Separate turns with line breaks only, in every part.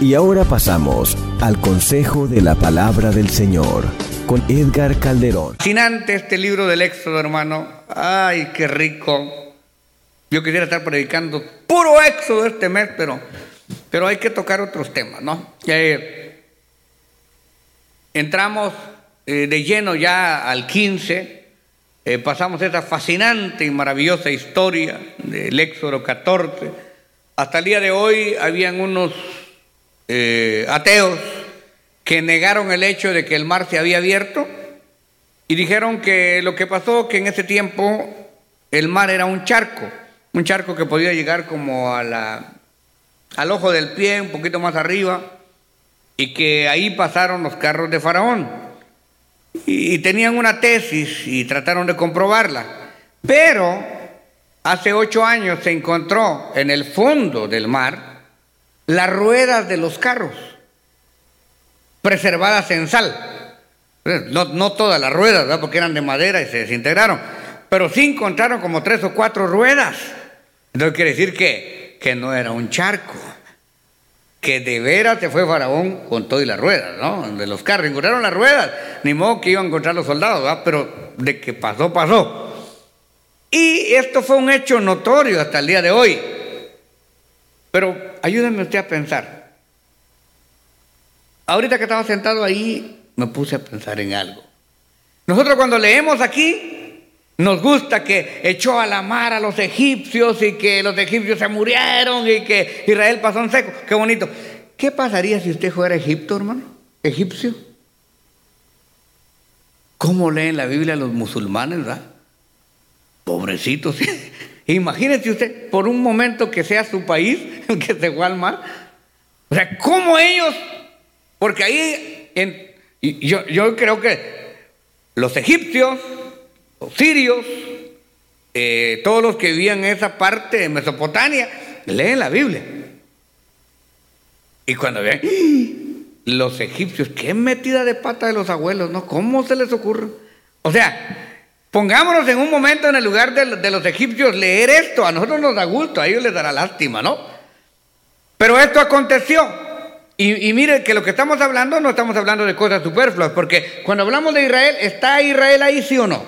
Y ahora pasamos al consejo de la palabra del Señor con Edgar Calderón.
Fascinante este libro del Éxodo, hermano. Ay, qué rico. Yo quisiera estar predicando puro Éxodo este mes, pero, pero hay que tocar otros temas, ¿no? Eh, entramos eh, de lleno ya al 15. Eh, pasamos esa fascinante y maravillosa historia del Éxodo 14. Hasta el día de hoy habían unos eh, ateos que negaron el hecho de que el mar se había abierto y dijeron que lo que pasó que en ese tiempo el mar era un charco, un charco que podía llegar como a la, al ojo del pie, un poquito más arriba, y que ahí pasaron los carros de Faraón. Y, y tenían una tesis y trataron de comprobarla. Pero hace ocho años se encontró en el fondo del mar las ruedas de los carros, preservadas en sal. No, no todas las ruedas, ¿verdad? porque eran de madera y se desintegraron, pero sí encontraron como tres o cuatro ruedas. Entonces quiere decir que, que no era un charco, que de veras se fue Faraón con todo y las ruedas, ¿no? De los carros, encontraron las ruedas, ni modo que iban a encontrar los soldados, ¿verdad? pero de que pasó, pasó. Y esto fue un hecho notorio hasta el día de hoy. Pero ayúdenme usted a pensar. Ahorita que estaba sentado ahí, me puse a pensar en algo. Nosotros cuando leemos aquí, nos gusta que echó a la mar a los egipcios y que los egipcios se murieron y que Israel pasó en seco. Qué bonito. ¿Qué pasaría si usted fuera Egipto, hermano? Egipcio. ¿Cómo leen la Biblia los musulmanes, verdad? Pobrecitos. Imagínese usted por un momento que sea su país que se fue al mar. O sea, ¿cómo ellos? Porque ahí, yo creo que los egipcios, los sirios, eh, todos los que vivían en esa parte de Mesopotamia, leen la Biblia. Y cuando ven, los egipcios, qué metida de pata de los abuelos, ¿no? ¿Cómo se les ocurre? O sea, Pongámonos en un momento en el lugar de, los egipcios leer esto. A nosotros nos da gusto, a ellos les dará lástima, ¿no? Pero esto aconteció. Y, mire que lo que estamos hablando no estamos hablando de cosas superfluas, porque cuando hablamos de Israel, ¿está Israel ahí sí o no?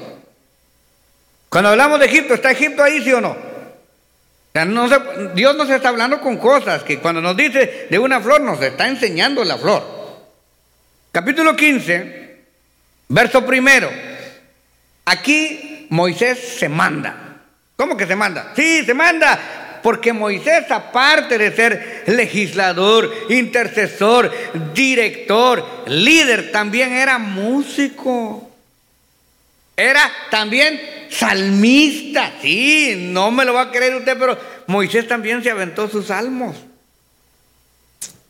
Cuando hablamos de Egipto, ¿está Egipto ahí sí o no? No Dios nos está hablando con cosas que cuando nos dice de una flor nos está enseñando la flor. Capítulo 15, verso primero. Aquí Moisés se manda. ¿Cómo que se manda? Sí, se manda. Porque Moisés, aparte de ser legislador, intercesor, director, líder, también era músico. Era también salmista. Sí, no me lo va a creer usted, pero Moisés también se aventó sus salmos.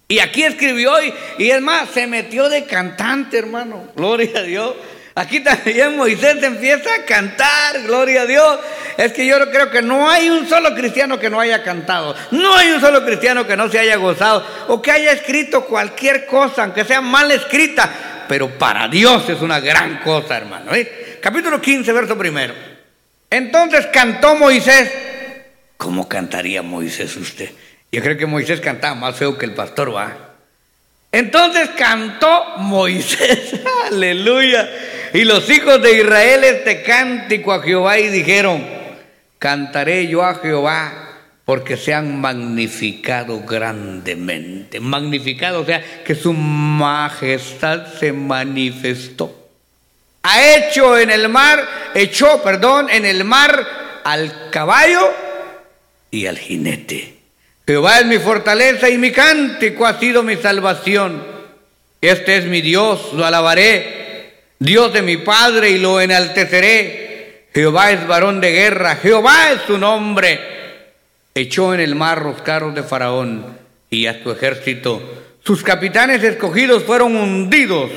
Y aquí escribió y, y es más, se metió de cantante, hermano. Gloria a Dios. Aquí también Moisés empieza a cantar, gloria a Dios. Es que yo creo que no hay un solo cristiano que no haya cantado. No hay un solo cristiano que no se haya gozado o que haya escrito cualquier cosa, aunque sea mal escrita. Pero para Dios es una gran cosa, hermano. ¿eh? Capítulo 15, verso primero. Entonces cantó Moisés. ¿Cómo cantaría Moisés usted? Yo creo que Moisés cantaba más feo que el pastor, va. Entonces cantó Moisés, aleluya. Y los hijos de Israel este cántico a Jehová y dijeron, cantaré yo a Jehová porque se han magnificado grandemente. Magnificado, o sea, que su majestad se manifestó. Ha hecho en el mar, echó, perdón, en el mar al caballo y al jinete. Jehová es mi fortaleza y mi cántico ha sido mi salvación. Este es mi Dios, lo alabaré Dios de mi Padre y lo enalteceré. Jehová es varón de guerra, Jehová es su nombre. Echó en el mar los carros de Faraón y a su ejército. Sus capitanes escogidos fueron hundidos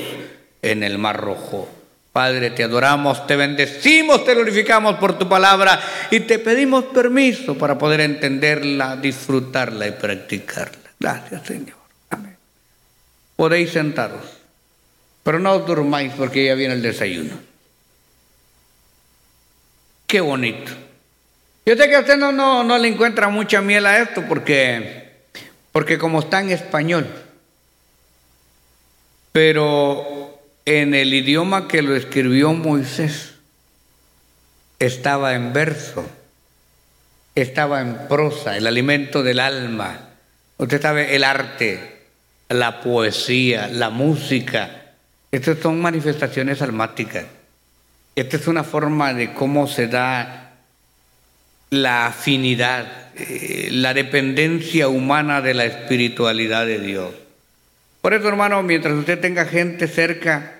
en el mar rojo. Padre, te adoramos, te bendecimos, te glorificamos por tu palabra y te pedimos permiso para poder entenderla, disfrutarla y practicarla. Gracias, Señor. Amén. Podéis sentaros, pero no os durmáis porque ya viene el desayuno. Qué bonito. Yo sé que a usted no, no, no le encuentra mucha miel a esto porque, porque como está en español, pero en el idioma que lo escribió Moisés, estaba en verso, estaba en prosa, el alimento del alma. Usted sabe, el arte, la poesía, la música, estas son manifestaciones almáticas. Esta es una forma de cómo se da la afinidad, eh, la dependencia humana de la espiritualidad de Dios. Por eso, hermano, mientras usted tenga gente cerca,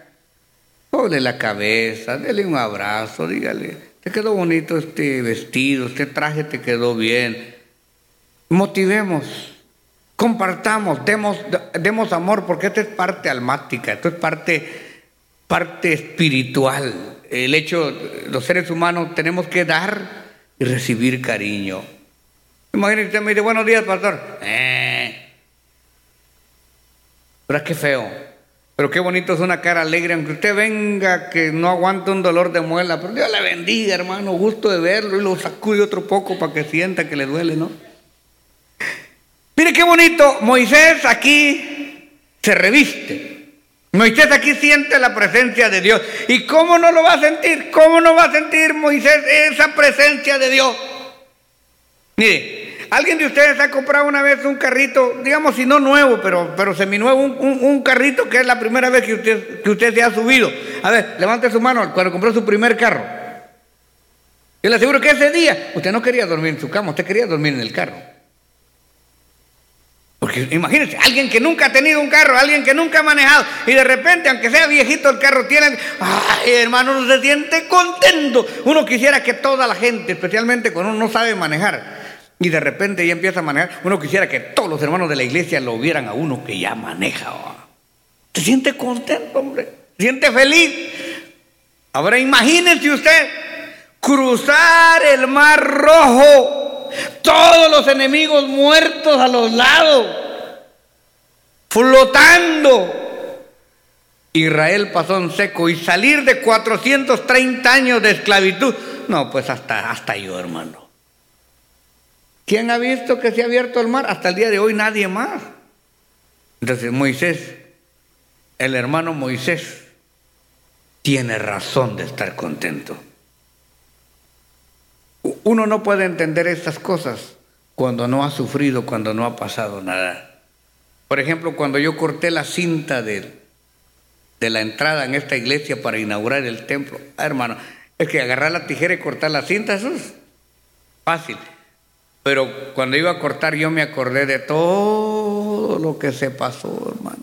ponle la cabeza, dele un abrazo, dígale, te quedó bonito este vestido, este traje te quedó bien. Motivemos, compartamos, demos, demos amor, porque esto es parte almática, esto es parte, parte espiritual. El hecho, los seres humanos tenemos que dar y recibir cariño. Imagínese, usted me dice, buenos días, pastor. Eh, pero es feo. Pero qué bonito es una cara alegre, aunque usted venga que no aguante un dolor de muela. Pero Dios le bendiga, hermano, gusto de verlo y lo sacude otro poco para que sienta que le duele, ¿no? Mire qué bonito, Moisés aquí se reviste. Moisés aquí siente la presencia de Dios. ¿Y cómo no lo va a sentir? ¿Cómo no va a sentir Moisés esa presencia de Dios? Mire, ¿Alguien de ustedes ha comprado una vez un carrito, digamos si no nuevo, pero, pero seminuevo, un, un, carrito que es la primera vez que usted, que usted se ha subido? A ver, levante su mano cuando compró su primer carro. Yo le aseguro que ese día usted no quería dormir en su cama, usted quería dormir en el carro. Porque imagínense, alguien que nunca ha tenido un carro, alguien que nunca ha manejado, y de repente, aunque sea viejito el carro, tiene, ay hermano, uno se siente contento. Uno quisiera que toda la gente, especialmente cuando uno no sabe manejar, y de repente ya empieza a manejar. Uno quisiera que todos los hermanos de la iglesia lo vieran a uno que ya maneja. ¿Se siente contento, hombre? ¿Se siente feliz? Ahora imagínense usted cruzar el mar rojo, todos los enemigos muertos a los lados, flotando. Israel pasó en seco y salir de 430 años de esclavitud. No, pues hasta, hasta yo, hermano. ¿Quién ha visto que se ha abierto el mar? Hasta el día de hoy nadie más. Entonces Moisés, el hermano Moisés, tiene razón de estar contento. Uno no puede entender estas cosas cuando no ha sufrido, cuando no ha pasado nada. Por ejemplo, cuando yo corté la cinta de, de la entrada en esta iglesia para inaugurar el templo, ah, hermano, es que agarrar la tijera y cortar la cinta, eso es fácil. Pero cuando iba a cortar yo me acordé de todo lo que se pasó, hermano.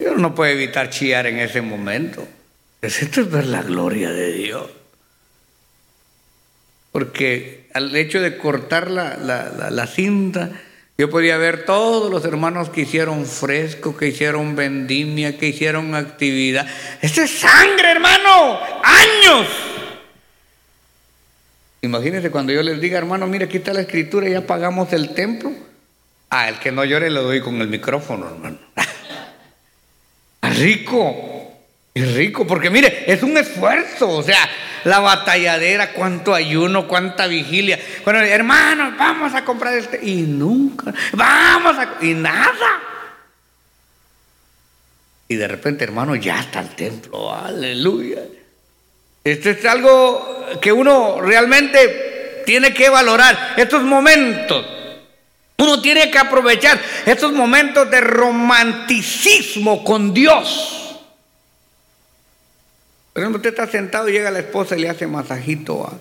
Yo no puedo evitar chillar en ese momento. Esto es ver la gloria de Dios. Porque al hecho de cortar la, la, cinta, yo podía ver todos los hermanos que hicieron fresco, que hicieron vendimia, que hicieron actividad. Esto es sangre, hermano. Años Imagínense cuando yo les diga, hermano, mire, aquí está la escritura, ya pagamos el templo. Ah, el que no llore le doy con el micrófono, hermano. rico, es rico, porque mire, es un esfuerzo, o sea, la batalladera, cuánto ayuno, cuánta vigilia. Bueno, hermano, vamos a comprar este. Y nunca, vamos a. Y nada. Y de repente, hermano, ya está el templo, aleluya. Esto es algo que uno realmente tiene que valorar. Estos momentos. Uno tiene que aprovechar estos momentos de romanticismo con Dios. Por ejemplo, usted está sentado y llega la esposa y le hace masajito.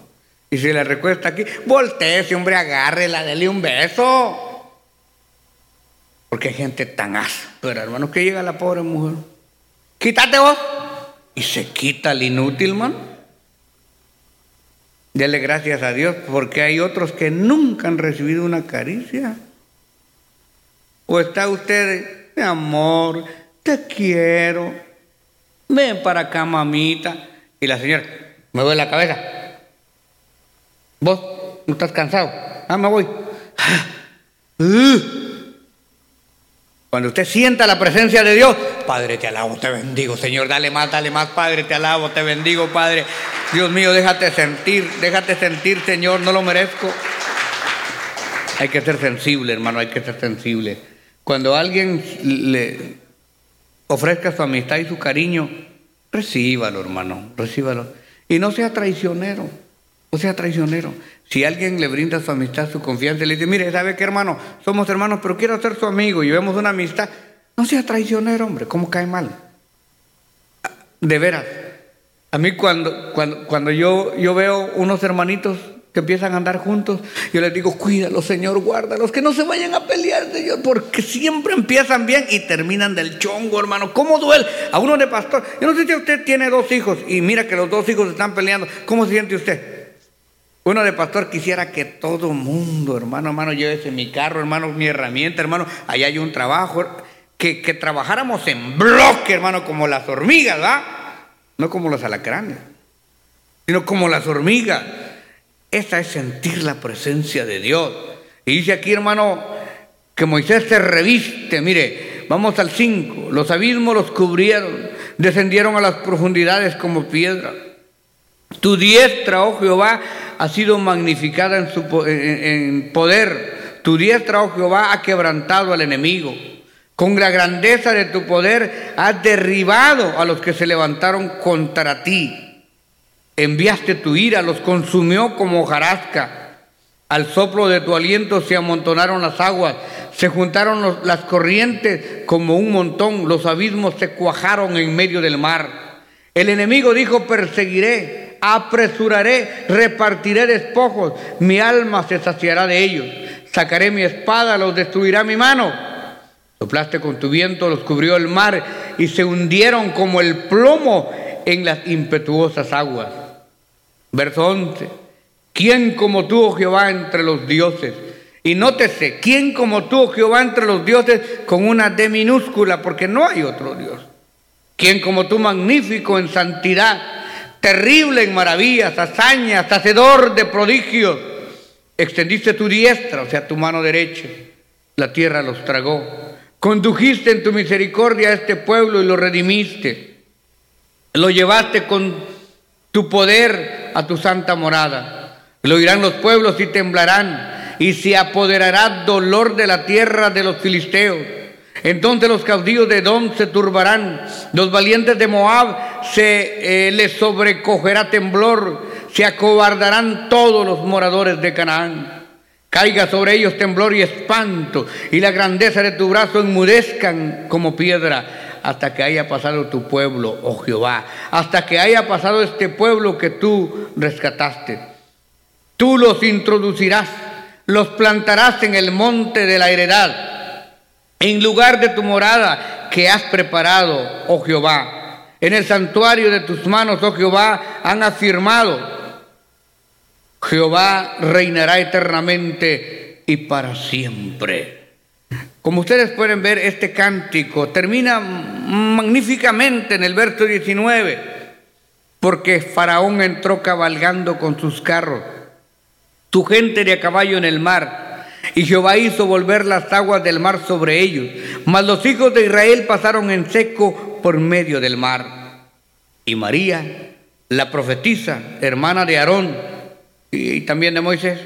Y si le recuesta aquí, ese hombre, agárrela, dele un beso. Porque hay gente tan áspera, hermano, que llega la pobre mujer. Quítate vos. Y se quita el inútil, man. Dele gracias a Dios porque hay otros que nunca han recibido una caricia. O está usted, mi amor, te quiero. Ven para acá, mamita. Y la señora, me duele la cabeza. ¿Vos no estás cansado? Ah, me voy. Cuando usted sienta la presencia de Dios, Padre, te alabo, te bendigo, Señor, dale más, dale más, Padre, te alabo, te bendigo, Padre. Dios mío, déjate sentir, déjate sentir, Señor, no lo merezco. Hay que ser sensible, hermano, hay que ser sensible. Cuando alguien le ofrezca su amistad y su cariño, recíbalo, hermano, recíbalo. Y no sea traicionero. O sea, traicionero. Si alguien le brinda su amistad, su confianza, le dice, mire, ¿sabe qué, hermano? Somos hermanos, pero quiero ser su amigo y vemos una amistad. No sea traicionero, hombre, ¿cómo cae mal? De veras. A mí cuando, cuando, cuando yo, yo veo unos hermanitos que empiezan a andar juntos, yo les digo, cuídalos, Señor, guárdalos, que no se vayan a pelear, Señor, porque siempre empiezan bien y terminan del chongo, hermano. ¿Cómo duele? A uno de pastor. Yo no sé si usted tiene dos hijos y mira que los dos hijos están peleando. ¿Cómo se siente usted? Uno de pastor quisiera que todo mundo, hermano, hermano, llévese mi carro, hermano, mi herramienta, hermano, allá hay un trabajo, que, que trabajáramos en bloque, hermano, como las hormigas, ¿verdad? No como los alacranes, sino como las hormigas. Esa es sentir la presencia de Dios. Y dice aquí, hermano, que Moisés se reviste, mire, vamos al 5, los abismos los cubrieron, descendieron a las profundidades como piedra. Tu diestra, oh Jehová, ha sido magnificada en, su, en poder. Tu diestra, oh Jehová, ha quebrantado al enemigo. Con la grandeza de tu poder has derribado a los que se levantaron contra ti. Enviaste tu ira, los consumió como hojarasca. Al soplo de tu aliento se amontonaron las aguas, se juntaron las corrientes como un montón, los abismos se cuajaron en medio del mar. El enemigo dijo, perseguiré, apresuraré, repartiré despojos, mi alma se saciará de ellos, sacaré mi espada, los destruirá mi mano. Soplaste con tu viento, los cubrió el mar y se hundieron como el plomo en las impetuosas aguas. Verso 11. ¿Quién como tú, oh Jehová, entre los dioses? Y nótese, ¿quién como tú, oh Jehová, entre los dioses, con una D minúscula, porque no hay otro Dios? ¿Quién como tú, magnífico en santidad? Terrible en maravillas, hazañas, hacedor de prodigios. Extendiste tu diestra, o sea, tu mano derecha. La tierra los tragó. Condujiste en tu misericordia a este pueblo y lo redimiste. Lo llevaste con tu poder a tu santa morada. Lo oirán los pueblos y temblarán, y se apoderará dolor de la tierra de los filisteos entonces los caudillos de Edom se turbarán, los valientes de Moab se eh, les sobrecogerá temblor, se acobardarán todos los moradores de Canaán. Caiga sobre ellos temblor y espanto, y la grandeza de tu brazo enmudezcan como piedra, hasta que haya pasado tu pueblo, oh Jehová, hasta que haya pasado este pueblo que tú rescataste. Tú los introducirás, los plantarás en el monte de la heredad en lugar de tu morada que has preparado, oh Jehová. En el santuario de tus manos, oh Jehová, han afirmado, Jehová reinará eternamente y para siempre. Como ustedes pueden ver, este cántico termina magníficamente en el verso 19, porque Faraón entró cabalgando con sus carros, tu gente de a caballo en el mar, y Jehová hizo volver las aguas del mar sobre ellos. Mas los hijos de Israel pasaron en seco por medio del mar. Y María, la profetisa, hermana de Aarón y también de Moisés,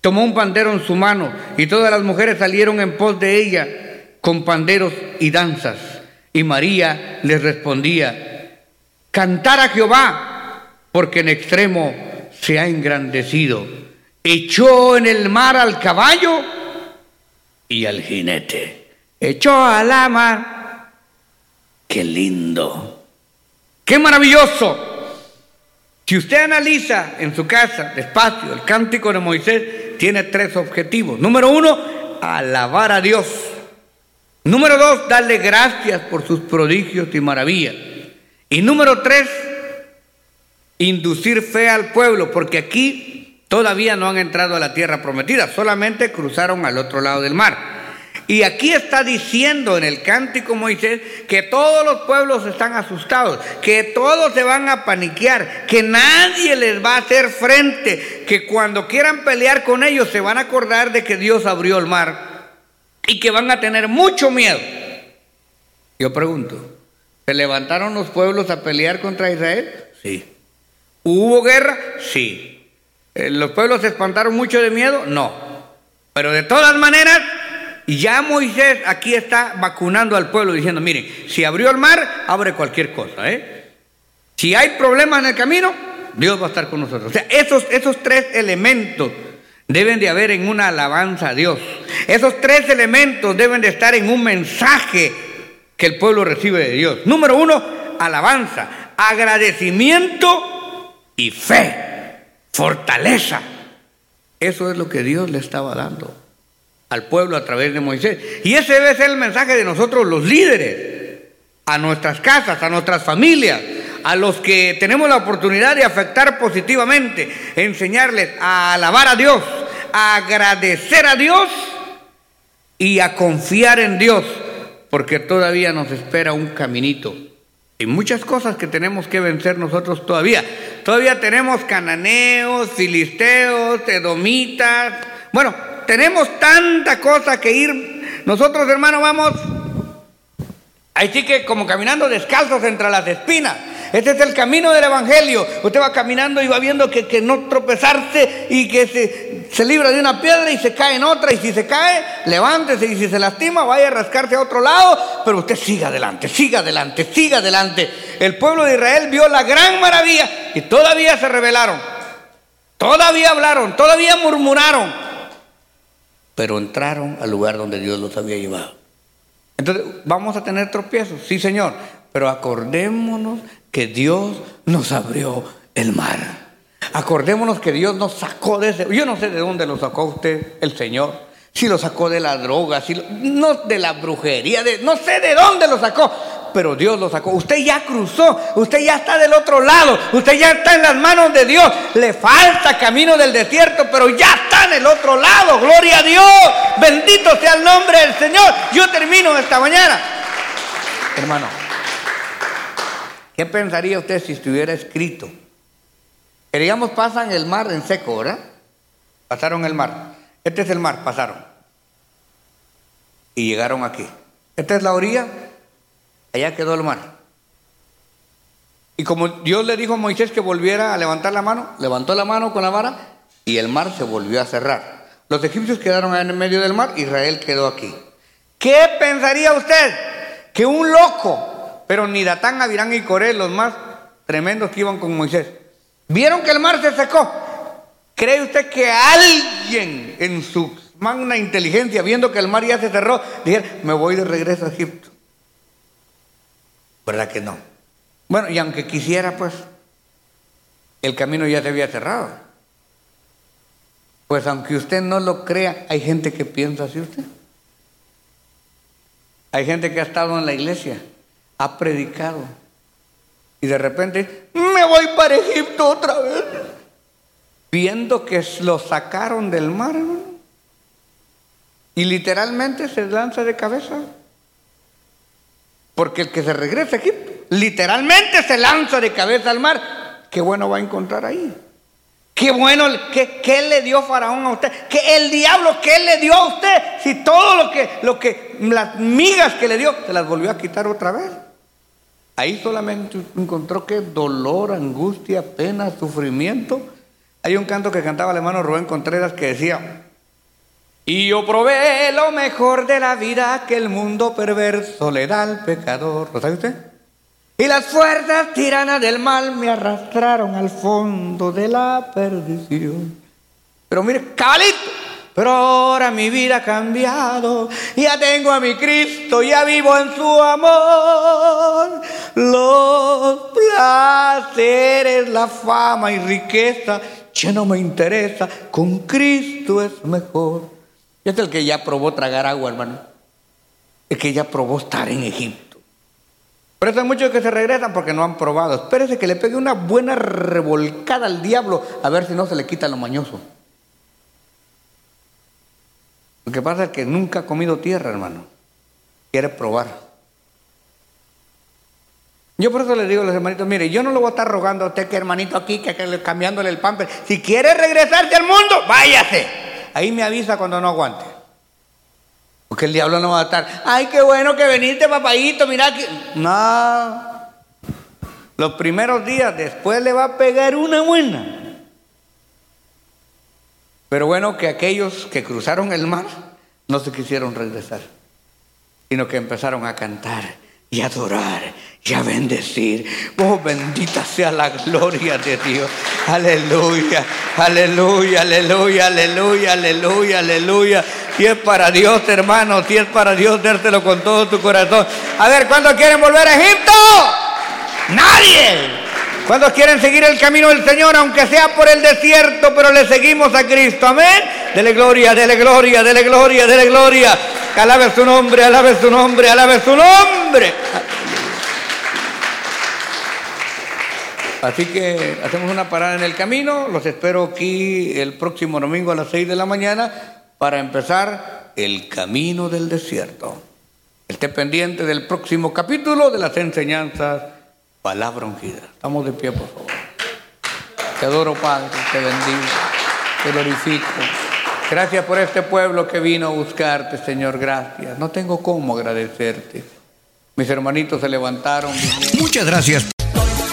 tomó un pandero en su mano y todas las mujeres salieron en pos de ella con panderos y danzas. Y María les respondía, cantar a Jehová, porque en extremo se ha engrandecido echó en el mar al caballo y al jinete. Echó a la mar. Qué lindo. Qué maravilloso. Si usted analiza en su casa, despacio, el cántico de Moisés tiene tres objetivos. Número uno, alabar a Dios. Número dos, darle gracias por sus prodigios y maravillas. Y número tres, inducir fe al pueblo, porque aquí todavía no han entrado a la tierra prometida, solamente cruzaron al otro lado del mar. Y aquí está diciendo en el cántico Moisés que todos los pueblos están asustados, que todos se van a paniquear, que nadie les va a hacer frente, que cuando quieran pelear con ellos se van a acordar de que Dios abrió el mar y que van a tener mucho miedo. Yo pregunto, ¿se levantaron los pueblos a pelear contra Israel? Sí. ¿Hubo guerra? Sí. Eh, ¿Los pueblos se espantaron mucho de miedo? No. Pero de todas maneras, ya Moisés aquí está vacunando al pueblo diciendo, miren, si abrió el mar, abre cualquier cosa. ¿eh? Si hay problemas en el camino, Dios va a estar con nosotros. O sea, esos, esos tres elementos deben de haber en una alabanza a Dios. Esos tres elementos deben de estar en un mensaje que el pueblo recibe de Dios. Número uno, alabanza, agradecimiento y fe, fortaleza. Eso es lo que Dios le estaba dando al pueblo a través de Moisés. Y ese debe ser el mensaje de nosotros los líderes, a nuestras casas, a nuestras familias, a los que tenemos la oportunidad de afectar positivamente, enseñarles a alabar a Dios, a agradecer a Dios y a confiar en Dios, porque todavía nos espera un caminito. Y muchas cosas que tenemos que vencer nosotros todavía. Todavía tenemos cananeos, filisteos, edomitas. Bueno, tenemos tanta cosa que ir. Nosotros, hermanos, vamos así que como caminando descalzos entre las espinas. Este es el camino del Evangelio. Usted va caminando y va viendo que, que no tropezarse y que se, se, libra de una piedra y se cae en otra. Y si se cae, levántese. Y si se lastima, vaya a rascarse a otro lado. Pero usted siga adelante, siga adelante, siga adelante. El pueblo de Israel vio la gran maravilla y todavía se rebelaron. Todavía hablaron, todavía murmuraron pero entraron al lugar donde Dios los había llevado. Entonces, ¿vamos a tener tropiezos? Sí, Señor, pero acordémonos que Dios nos abrió el mar. Acordémonos que Dios nos sacó de ese... Yo no sé de dónde lo sacó usted, el Señor. Si lo sacó de la droga, si no de la brujería, de, no sé de dónde lo sacó pero Dios lo sacó. Usted ya cruzó, usted ya está del otro lado, usted ya está en las manos de Dios. Le falta camino del desierto, pero ya está en el otro lado. Gloria a Dios. Bendito sea el nombre del Señor. Yo termino esta mañana. Hermano, ¿qué pensaría usted si estuviera escrito? Queríamos pasan el mar en seco, ¿verdad? Pasaron el mar. Este es el mar, pasaron. Y llegaron aquí. Esta es la orilla, allá quedó el mar. Y como Dios le dijo a Moisés que volviera a levantar la mano, levantó la mano con la vara y el mar se volvió a cerrar. Los egipcios quedaron en medio del mar, Israel quedó aquí. ¿Qué pensaría usted? Que un loco, pero ni Datán, Abirán y Coré, los más tremendos que iban con Moisés, vieron que el mar se secó. ¿Cree usted que alguien en su magna inteligencia, viendo que el mar ya se cerró, dijera, me voy de regreso a Egipto? ¿Verdad que no? Bueno, y aunque quisiera, pues, el camino ya se había cerrado. Pues aunque usted no lo crea, hay gente que piensa así usted. Hay gente que ha estado en la iglesia, ha predicado, y de repente, me voy para Egipto otra vez, viendo que lo sacaron del mar, y literalmente se lanza de cabeza. Porque el que se regresa a Egipto, literalmente se lanza de cabeza al mar. Qué bueno va a encontrar ahí. Qué bueno, ¿qué, ¿qué, le dio Faraón a usted? ¿Qué el diablo qué le dio a usted? Si todo lo que, lo que, las migas que le dio, se las volvió a quitar otra vez. Ahí solamente encontró que dolor, angustia, pena, sufrimiento. Hay un canto que cantaba el hermano Rubén Contreras que decía, y yo probé lo mejor de la vida que el mundo perverso le da al pecador. ¿Lo sabe usted? Y las fuerzas tiranas del mal me arrastraron al fondo de la perdición. Pero mire, cabalito, pero ahora mi vida ha cambiado. Ya tengo a mi Cristo, ya vivo en su amor. Los placeres, la fama y riqueza ya no me interesa. Con Cristo es mejor. Es el que ya probó tragar agua, hermano. El que ya probó estar en Egipto. Por eso hay muchos que se regresan porque no han probado. Espérese que le pegue una buena revolcada al diablo a ver si no se le quita lo mañoso. Lo que pasa es que nunca ha comido tierra, hermano. Quiere probar. Yo por eso le digo a los hermanitos, mire, yo no le voy a estar rogando a usted que hermanito aquí, que cambiándole el pamper. Si quiere regresarse al mundo, váyase. Ahí me avisa cuando no aguante. Porque el diablo no va a estar, ay, qué bueno que veniste, papayito, mira que... No. Los primeros días, después le va a pegar una buena. Pero bueno, que aquellos que cruzaron el mar no se quisieron regresar, sino que empezaron a cantar y adorar y a bendecir. Oh, bendita sea la gloria de Dios. Aleluya, aleluya, aleluya, aleluya, aleluya, aleluya. Si es para Dios, hermano, si es para Dios, dártelo con todo tu corazón. A ver, ¿cuándo quieren volver a Egipto? Nadie. ¿Cuántos quieren seguir el camino del Señor, aunque sea por el desierto, pero le seguimos a Cristo? Amén. Dele gloria, dele gloria, dele gloria, dele gloria. Alabe su nombre, alabe su nombre, alabe su nombre. Así que hacemos una parada en el camino. Los espero aquí el próximo domingo a las 6 de la mañana para empezar el camino del desierto. Esté pendiente del próximo capítulo de las enseñanzas Palabra ungida. Estamos de pie, por favor. Te adoro, Padre, te bendigo, te glorifico. Gracias por este pueblo que vino a buscarte, Señor. Gracias. No tengo cómo agradecerte. Mis hermanitos se levantaron.
Muchas gracias.